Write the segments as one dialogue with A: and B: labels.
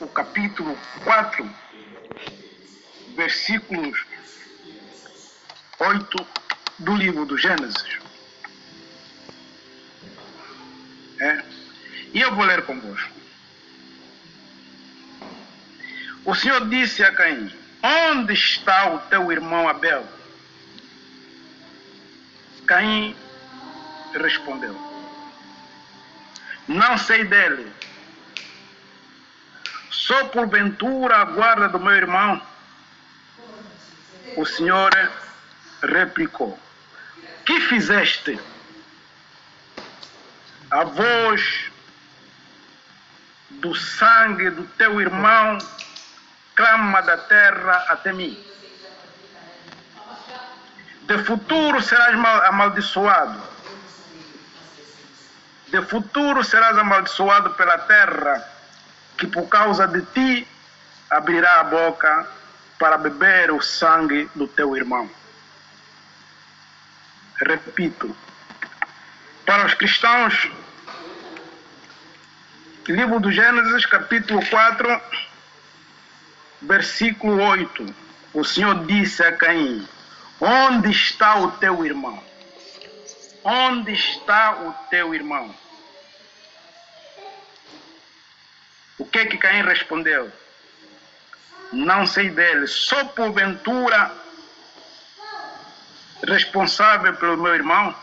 A: o capítulo 4, versículos 8 do livro do Gênesis. É. E eu vou ler convosco. O Senhor disse a Caim: Onde está o teu irmão Abel? Caim respondeu: Não sei dele. Só porventura a guarda do meu irmão. O Senhor replicou: Que fizeste? A voz do sangue do teu irmão clama da terra até mim. De futuro serás amaldiçoado. De futuro serás amaldiçoado pela terra, que por causa de ti abrirá a boca para beber o sangue do teu irmão. Repito, para os cristãos, livro do Gênesis, capítulo 4, versículo 8. O Senhor disse a Caim: Onde está o teu irmão? Onde está o teu irmão? O que que Caim respondeu? Não sei dele, só porventura responsável pelo meu irmão?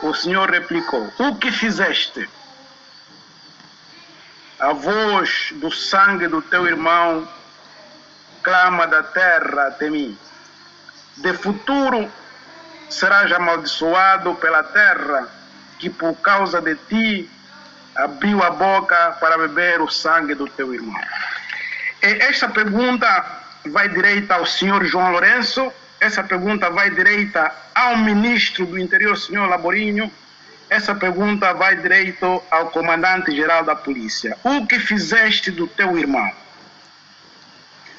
A: O Senhor replicou: O que fizeste? A voz do sangue do teu irmão clama da terra até mim. De futuro serás amaldiçoado pela terra, que por causa de ti abriu a boca para beber o sangue do teu irmão. Esta pergunta vai direita ao senhor João Lourenço, essa pergunta vai direita ao ministro do interior, senhor Laborinho, essa pergunta vai direito ao comandante-geral da polícia. O que fizeste do teu irmão?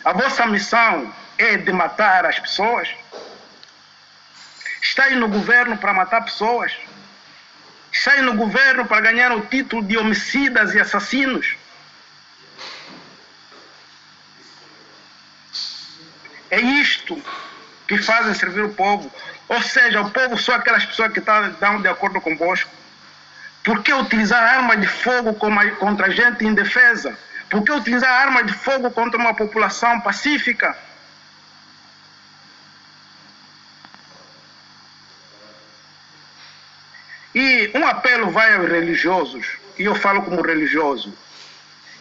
A: A vossa missão é de matar as pessoas? Está aí no governo para matar pessoas? Aí no governo para ganhar o título de homicidas e assassinos? É isto que fazem servir o povo. Ou seja, o povo são aquelas pessoas que estão de acordo convosco. Por que utilizar arma de fogo contra gente indefesa? Por que utilizar arma de fogo contra uma população pacífica? E um apelo vai aos religiosos, e eu falo como religioso.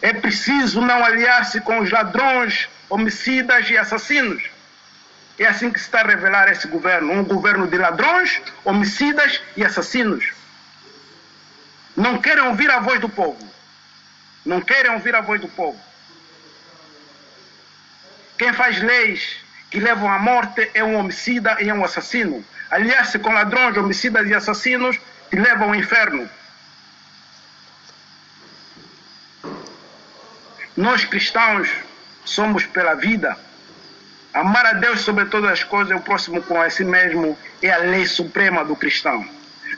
A: É preciso não aliar-se com os ladrões, homicidas e assassinos. É assim que se está a revelar esse governo: um governo de ladrões, homicidas e assassinos. Não querem ouvir a voz do povo. Não querem ouvir a voz do povo. Quem faz leis que levam à morte é um homicida e é um assassino. Aliar-se com ladrões, homicidas e assassinos te leva ao inferno. Nós cristãos somos pela vida. Amar a Deus sobre todas as coisas e o próximo com a si mesmo é a lei suprema do cristão.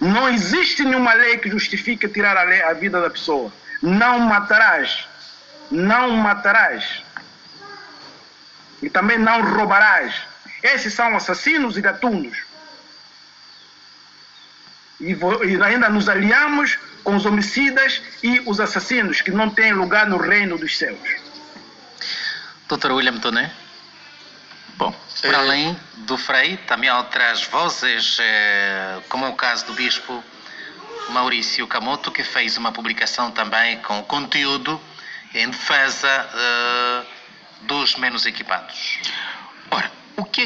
A: Não existe nenhuma lei que justifique tirar a, lei, a vida da pessoa. Não matarás. Não matarás. E também não roubarás. Esses são assassinos e gatunos. E, e ainda nos aliamos com os homicidas e os assassinos que não têm lugar no reino dos céus.
B: Doutor William Toné? Bom, para além do Frei, também há outras vozes, eh, como é o caso do Bispo Maurício Camoto, que fez uma publicação também com conteúdo em defesa uh, dos menos equipados.
C: Ora, o que é